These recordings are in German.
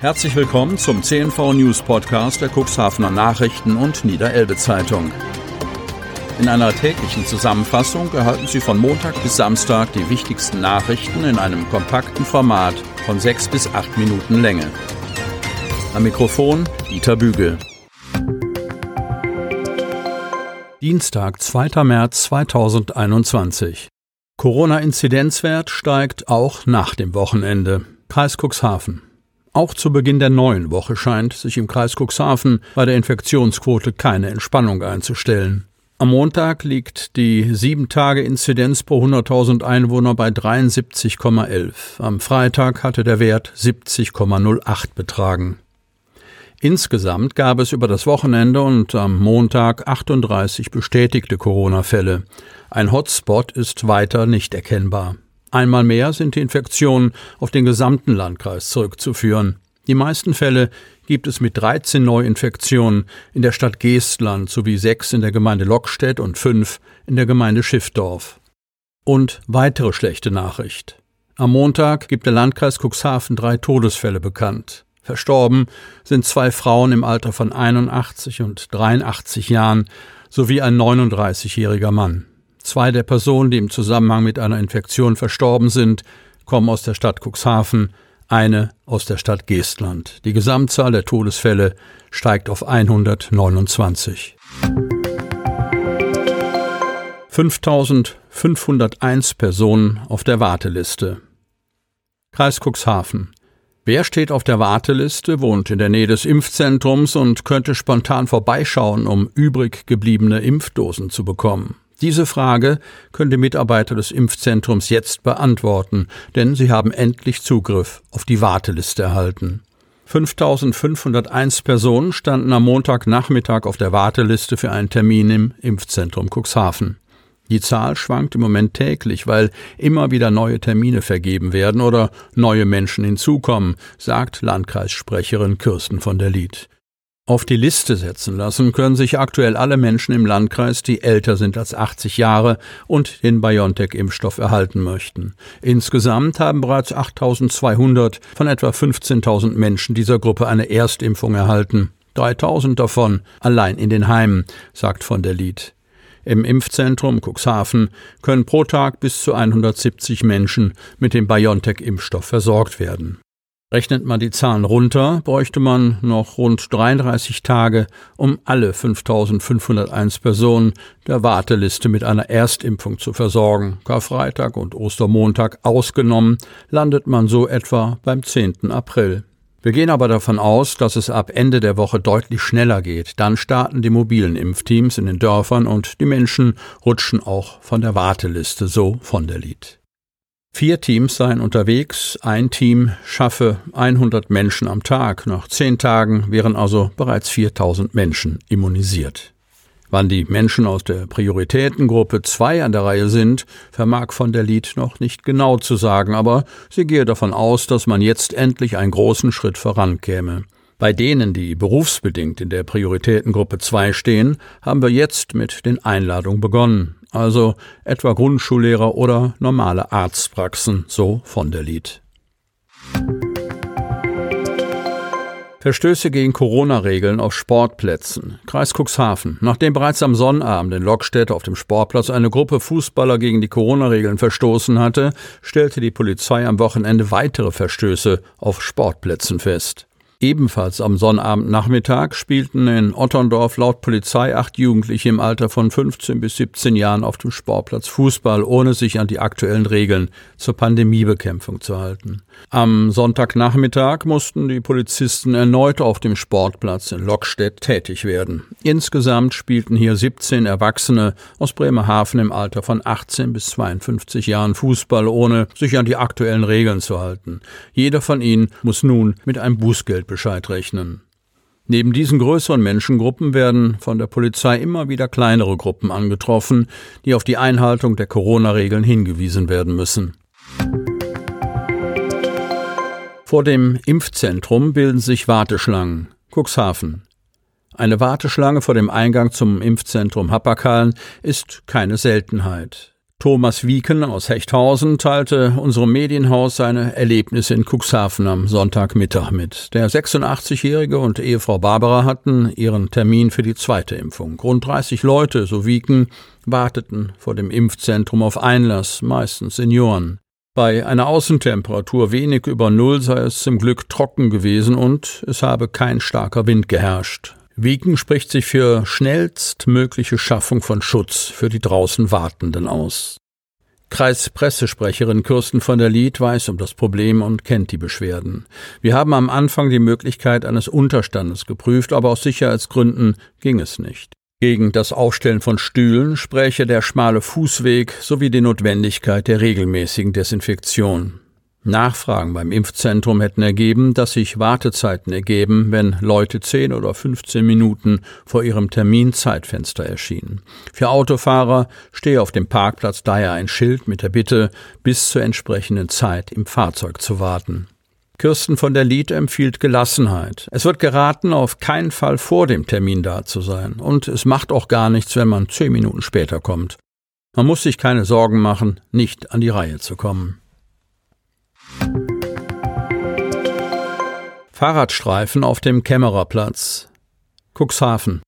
Herzlich willkommen zum CNV News Podcast der Cuxhavener Nachrichten und Niederelbe Zeitung. In einer täglichen Zusammenfassung erhalten Sie von Montag bis Samstag die wichtigsten Nachrichten in einem kompakten Format von sechs bis acht Minuten Länge. Am Mikrofon Dieter Bügel. Dienstag, 2. März 2021. Corona-Inzidenzwert steigt auch nach dem Wochenende. Kreis Cuxhaven. Auch zu Beginn der neuen Woche scheint sich im Kreis Cuxhaven bei der Infektionsquote keine Entspannung einzustellen. Am Montag liegt die 7-Tage-Inzidenz pro 100.000 Einwohner bei 73,11. Am Freitag hatte der Wert 70,08 betragen. Insgesamt gab es über das Wochenende und am Montag 38 bestätigte Corona-Fälle. Ein Hotspot ist weiter nicht erkennbar. Einmal mehr sind die Infektionen auf den gesamten Landkreis zurückzuführen. Die meisten Fälle gibt es mit 13 Neuinfektionen in der Stadt Geestland sowie sechs in der Gemeinde Lockstedt und fünf in der Gemeinde Schiffdorf. Und weitere schlechte Nachricht. Am Montag gibt der Landkreis Cuxhaven drei Todesfälle bekannt. Verstorben sind zwei Frauen im Alter von 81 und 83 Jahren sowie ein 39-jähriger Mann. Zwei der Personen, die im Zusammenhang mit einer Infektion verstorben sind, kommen aus der Stadt Cuxhaven, eine aus der Stadt Geestland. Die Gesamtzahl der Todesfälle steigt auf 129. 5501 Personen auf der Warteliste. Kreis Cuxhaven. Wer steht auf der Warteliste, wohnt in der Nähe des Impfzentrums und könnte spontan vorbeischauen, um übrig gebliebene Impfdosen zu bekommen? Diese Frage können die Mitarbeiter des Impfzentrums jetzt beantworten, denn sie haben endlich Zugriff auf die Warteliste erhalten. 5501 Personen standen am Montagnachmittag auf der Warteliste für einen Termin im Impfzentrum Cuxhaven. Die Zahl schwankt im Moment täglich, weil immer wieder neue Termine vergeben werden oder neue Menschen hinzukommen, sagt Landkreissprecherin Kirsten von der Lied. Auf die Liste setzen lassen können sich aktuell alle Menschen im Landkreis, die älter sind als 80 Jahre und den BioNTech-Impfstoff erhalten möchten. Insgesamt haben bereits 8200 von etwa 15.000 Menschen dieser Gruppe eine Erstimpfung erhalten. 3000 davon allein in den Heimen, sagt von der Lied. Im Impfzentrum Cuxhaven können pro Tag bis zu 170 Menschen mit dem BioNTech-Impfstoff versorgt werden. Rechnet man die Zahlen runter, bräuchte man noch rund 33 Tage, um alle 5501 Personen der Warteliste mit einer Erstimpfung zu versorgen. Karfreitag und Ostermontag ausgenommen, landet man so etwa beim 10. April. Wir gehen aber davon aus, dass es ab Ende der Woche deutlich schneller geht. Dann starten die mobilen Impfteams in den Dörfern und die Menschen rutschen auch von der Warteliste, so von der Lied. Vier Teams seien unterwegs, ein Team schaffe 100 Menschen am Tag. Nach zehn Tagen wären also bereits 4000 Menschen immunisiert. Wann die Menschen aus der Prioritätengruppe 2 an der Reihe sind, vermag von der Lied noch nicht genau zu sagen, aber sie gehe davon aus, dass man jetzt endlich einen großen Schritt vorankäme. Bei denen, die berufsbedingt in der Prioritätengruppe 2 stehen, haben wir jetzt mit den Einladungen begonnen. Also etwa Grundschullehrer oder normale Arztpraxen, so von der Lied. Verstöße gegen Corona-Regeln auf Sportplätzen. Kreis Cuxhaven. Nachdem bereits am Sonnabend in Lockstedt auf dem Sportplatz eine Gruppe Fußballer gegen die Corona-Regeln verstoßen hatte, stellte die Polizei am Wochenende weitere Verstöße auf Sportplätzen fest. Ebenfalls am Sonnabendnachmittag spielten in Otterndorf laut Polizei acht Jugendliche im Alter von 15 bis 17 Jahren auf dem Sportplatz Fußball, ohne sich an die aktuellen Regeln zur Pandemiebekämpfung zu halten. Am Sonntagnachmittag mussten die Polizisten erneut auf dem Sportplatz in Lockstedt tätig werden. Insgesamt spielten hier 17 Erwachsene aus Bremerhaven im Alter von 18 bis 52 Jahren Fußball, ohne sich an die aktuellen Regeln zu halten. Jeder von ihnen muss nun mit einem Bußgeld Bescheid rechnen. Neben diesen größeren Menschengruppen werden von der Polizei immer wieder kleinere Gruppen angetroffen, die auf die Einhaltung der Corona-Regeln hingewiesen werden müssen. Vor dem Impfzentrum bilden sich Warteschlangen. Cuxhaven. Eine Warteschlange vor dem Eingang zum Impfzentrum Happerkalen ist keine Seltenheit. Thomas Wieken aus Hechthausen teilte unserem Medienhaus seine Erlebnisse in Cuxhaven am Sonntagmittag mit. Der 86-Jährige und Ehefrau Barbara hatten ihren Termin für die zweite Impfung. Rund 30 Leute, so Wieken, warteten vor dem Impfzentrum auf Einlass, meistens Senioren. Bei einer Außentemperatur wenig über Null sei es zum Glück trocken gewesen und es habe kein starker Wind geherrscht. Wieken spricht sich für schnellstmögliche Schaffung von Schutz für die draußen Wartenden aus. Kreispressesprecherin Kirsten von der Lied weiß um das Problem und kennt die Beschwerden. Wir haben am Anfang die Möglichkeit eines Unterstandes geprüft, aber aus Sicherheitsgründen ging es nicht. Gegen das Aufstellen von Stühlen spräche der schmale Fußweg sowie die Notwendigkeit der regelmäßigen Desinfektion. Nachfragen beim Impfzentrum hätten ergeben, dass sich Wartezeiten ergeben, wenn Leute 10 oder 15 Minuten vor ihrem Terminzeitfenster erschienen. Für Autofahrer stehe auf dem Parkplatz daher ein Schild mit der Bitte, bis zur entsprechenden Zeit im Fahrzeug zu warten. Kirsten von der Lied empfiehlt Gelassenheit. Es wird geraten, auf keinen Fall vor dem Termin da zu sein. Und es macht auch gar nichts, wenn man zehn Minuten später kommt. Man muss sich keine Sorgen machen, nicht an die Reihe zu kommen. Fahrradstreifen auf dem Kämmererplatz. Cuxhaven.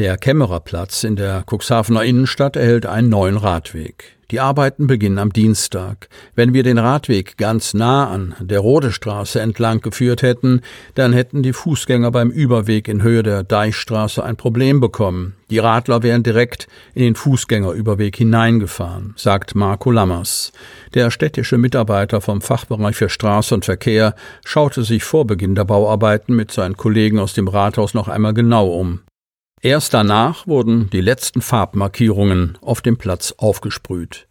Der Kämmererplatz in der Cuxhavener Innenstadt erhält einen neuen Radweg. Die Arbeiten beginnen am Dienstag. Wenn wir den Radweg ganz nah an der Rodestraße entlang geführt hätten, dann hätten die Fußgänger beim Überweg in Höhe der Deichstraße ein Problem bekommen. Die Radler wären direkt in den Fußgängerüberweg hineingefahren, sagt Marco Lammers. Der städtische Mitarbeiter vom Fachbereich für Straße und Verkehr schaute sich vor Beginn der Bauarbeiten mit seinen Kollegen aus dem Rathaus noch einmal genau um. Erst danach wurden die letzten Farbmarkierungen auf dem Platz aufgesprüht.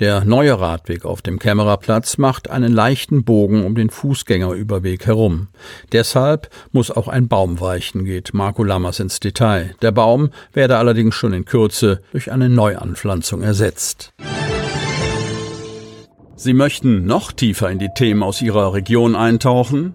Der neue Radweg auf dem Kämmererplatz macht einen leichten Bogen um den Fußgängerüberweg herum. Deshalb muss auch ein Baum weichen, geht Marco Lammers ins Detail. Der Baum werde allerdings schon in Kürze durch eine Neuanpflanzung ersetzt. Sie möchten noch tiefer in die Themen aus Ihrer Region eintauchen?